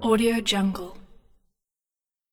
Audio Jungle.